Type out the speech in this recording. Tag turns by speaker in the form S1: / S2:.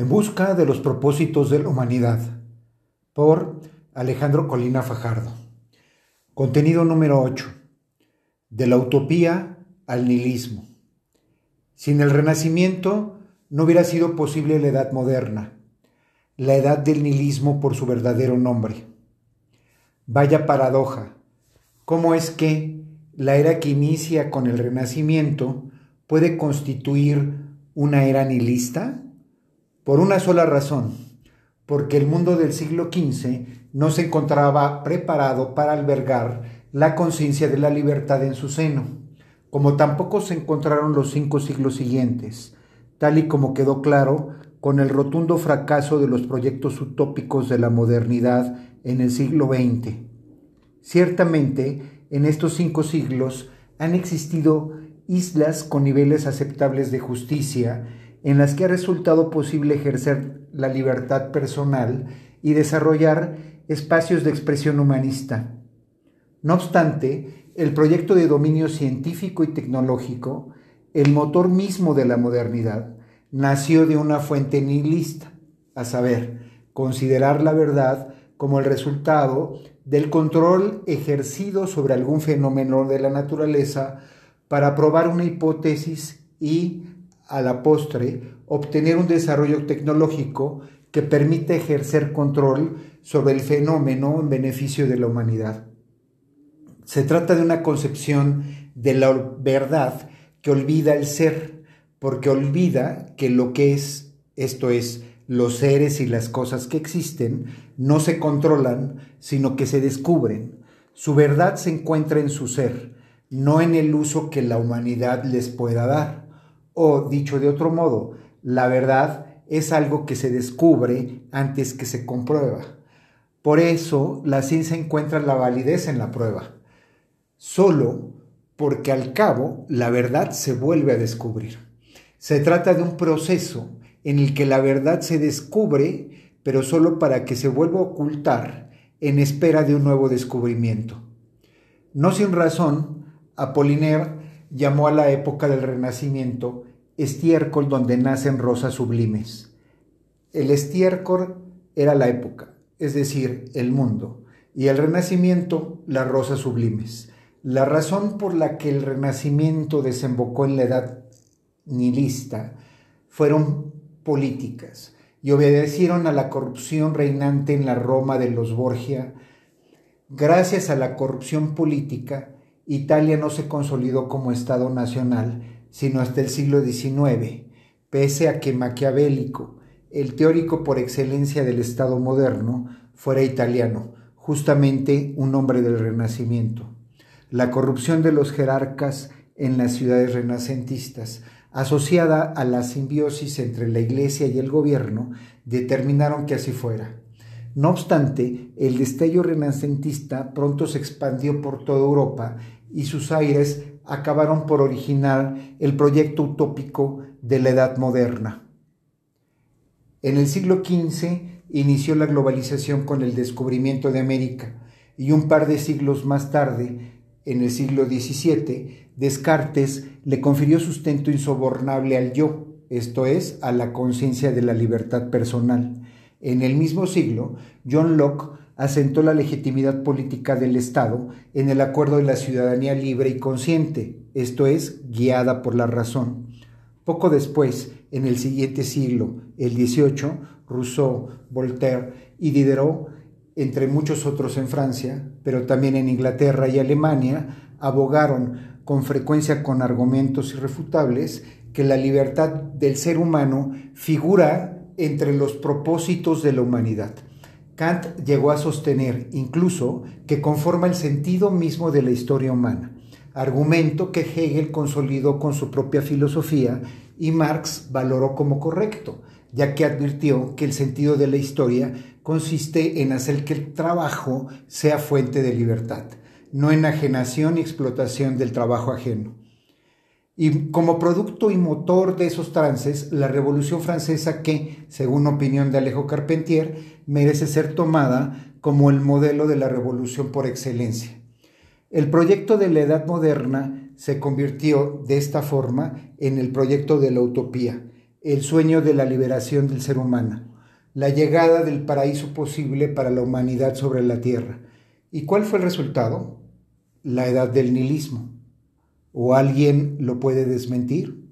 S1: En busca de los propósitos de la humanidad, por Alejandro Colina Fajardo. Contenido número 8. De la utopía al nihilismo. Sin el Renacimiento no hubiera sido posible la Edad Moderna, la Edad del nihilismo por su verdadero nombre. Vaya paradoja, ¿cómo es que la era que inicia con el Renacimiento puede constituir una era nihilista? Por una sola razón, porque el mundo del siglo XV no se encontraba preparado para albergar la conciencia de la libertad en su seno, como tampoco se encontraron los cinco siglos siguientes, tal y como quedó claro con el rotundo fracaso de los proyectos utópicos de la modernidad en el siglo XX. Ciertamente, en estos cinco siglos han existido islas con niveles aceptables de justicia en las que ha resultado posible ejercer la libertad personal y desarrollar espacios de expresión humanista. No obstante, el proyecto de dominio científico y tecnológico, el motor mismo de la modernidad, nació de una fuente nihilista, a saber, considerar la verdad como el resultado del control ejercido sobre algún fenómeno de la naturaleza para probar una hipótesis y a la postre obtener un desarrollo tecnológico que permite ejercer control sobre el fenómeno en beneficio de la humanidad. Se trata de una concepción de la verdad que olvida el ser, porque olvida que lo que es, esto es, los seres y las cosas que existen, no se controlan, sino que se descubren. Su verdad se encuentra en su ser, no en el uso que la humanidad les pueda dar. O, dicho de otro modo, la verdad es algo que se descubre antes que se comprueba. Por eso la ciencia encuentra la validez en la prueba. Solo porque al cabo la verdad se vuelve a descubrir. Se trata de un proceso en el que la verdad se descubre, pero solo para que se vuelva a ocultar en espera de un nuevo descubrimiento. No sin razón, Apollinaire llamó a la época del Renacimiento estiércol donde nacen rosas sublimes. El estiércol era la época, es decir, el mundo, y el Renacimiento las rosas sublimes. La razón por la que el Renacimiento desembocó en la edad nihilista fueron políticas y obedecieron a la corrupción reinante en la Roma de los Borgia. Gracias a la corrupción política, Italia no se consolidó como Estado nacional, sino hasta el siglo XIX, pese a que Maquiavélico, el teórico por excelencia del Estado moderno, fuera italiano, justamente un hombre del Renacimiento. La corrupción de los jerarcas en las ciudades renacentistas, asociada a la simbiosis entre la Iglesia y el gobierno, determinaron que así fuera. No obstante, el destello renacentista pronto se expandió por toda Europa y sus aires acabaron por originar el proyecto utópico de la Edad Moderna. En el siglo XV inició la globalización con el descubrimiento de América y un par de siglos más tarde, en el siglo XVII, Descartes le confirió sustento insobornable al yo, esto es, a la conciencia de la libertad personal. En el mismo siglo, John Locke asentó la legitimidad política del Estado en el acuerdo de la ciudadanía libre y consciente, esto es, guiada por la razón. Poco después, en el siguiente siglo, el XVIII, Rousseau, Voltaire y Diderot, entre muchos otros en Francia, pero también en Inglaterra y Alemania, abogaron con frecuencia con argumentos irrefutables que la libertad del ser humano figura entre los propósitos de la humanidad Kant llegó a sostener incluso que conforma el sentido mismo de la historia humana, argumento que Hegel consolidó con su propia filosofía y Marx valoró como correcto, ya que advirtió que el sentido de la historia consiste en hacer que el trabajo sea fuente de libertad, no enajenación y explotación del trabajo ajeno. Y como producto y motor de esos trances, la Revolución Francesa que, según opinión de Alejo Carpentier, merece ser tomada como el modelo de la revolución por excelencia. El proyecto de la Edad Moderna se convirtió de esta forma en el proyecto de la utopía, el sueño de la liberación del ser humano, la llegada del paraíso posible para la humanidad sobre la tierra. ¿Y cuál fue el resultado? La edad del nihilismo. ¿O alguien lo puede desmentir?